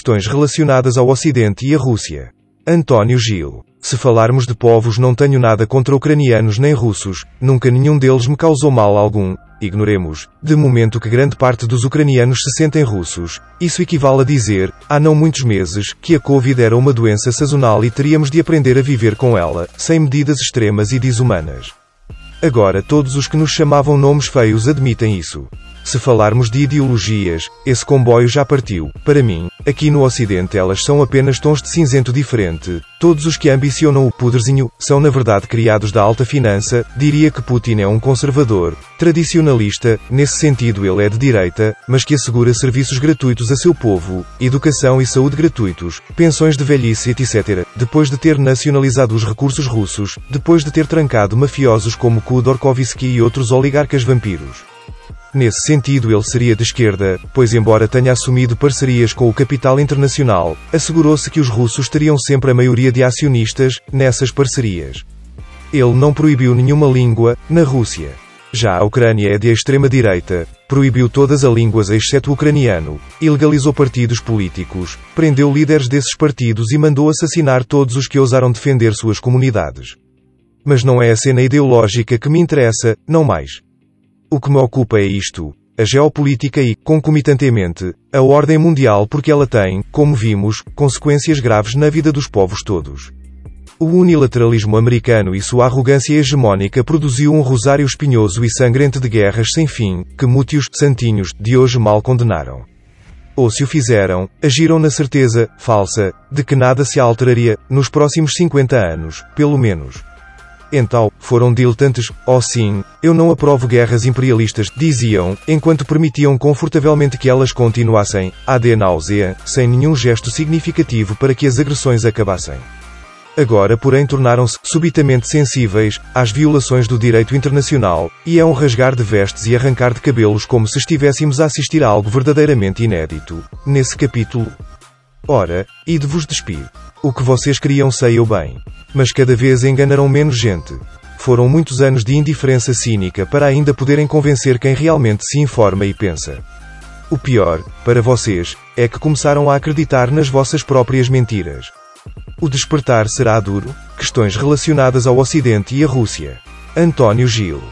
Questões relacionadas ao Ocidente e a Rússia. António Gil. Se falarmos de povos, não tenho nada contra ucranianos nem russos, nunca nenhum deles me causou mal algum. Ignoremos, de momento, que grande parte dos ucranianos se sentem russos. Isso equivale a dizer, há não muitos meses, que a Covid era uma doença sazonal e teríamos de aprender a viver com ela, sem medidas extremas e desumanas. Agora todos os que nos chamavam nomes feios admitem isso. Se falarmos de ideologias, esse comboio já partiu. Para mim, aqui no Ocidente elas são apenas tons de cinzento diferente. Todos os que ambicionam o puderzinho são na verdade criados da alta finança. Diria que Putin é um conservador, tradicionalista, nesse sentido ele é de direita, mas que assegura serviços gratuitos a seu povo, educação e saúde gratuitos, pensões de velhice etc. Depois de ter nacionalizado os recursos russos, depois de ter trancado mafiosos como Khodorkovsky e outros oligarcas vampiros. Nesse sentido, ele seria de esquerda, pois, embora tenha assumido parcerias com o capital internacional, assegurou-se que os russos teriam sempre a maioria de acionistas nessas parcerias. Ele não proibiu nenhuma língua na Rússia. Já a Ucrânia é de extrema-direita, proibiu todas as línguas exceto o ucraniano, ilegalizou partidos políticos, prendeu líderes desses partidos e mandou assassinar todos os que ousaram defender suas comunidades. Mas não é a cena ideológica que me interessa, não mais. O que me ocupa é isto. A geopolítica e, concomitantemente, a ordem mundial porque ela tem, como vimos, consequências graves na vida dos povos todos. O unilateralismo americano e sua arrogância hegemónica produziu um rosário espinhoso e sangrento de guerras sem fim, que mútios, santinhos, de hoje mal condenaram. Ou se o fizeram, agiram na certeza, falsa, de que nada se alteraria, nos próximos 50 anos, pelo menos. Então, foram diletantes, oh sim, eu não aprovo guerras imperialistas, diziam, enquanto permitiam confortavelmente que elas continuassem, ad náusea, sem nenhum gesto significativo para que as agressões acabassem. Agora, porém, tornaram-se subitamente sensíveis às violações do direito internacional, e é um rasgar de vestes e arrancar de cabelos como se estivéssemos a assistir a algo verdadeiramente inédito. Nesse capítulo. Ora, e de vos despir. O que vocês queriam sei eu bem. Mas cada vez enganarão menos gente. Foram muitos anos de indiferença cínica para ainda poderem convencer quem realmente se informa e pensa. O pior, para vocês, é que começaram a acreditar nas vossas próprias mentiras. O despertar será duro? Questões relacionadas ao Ocidente e à Rússia. António Gil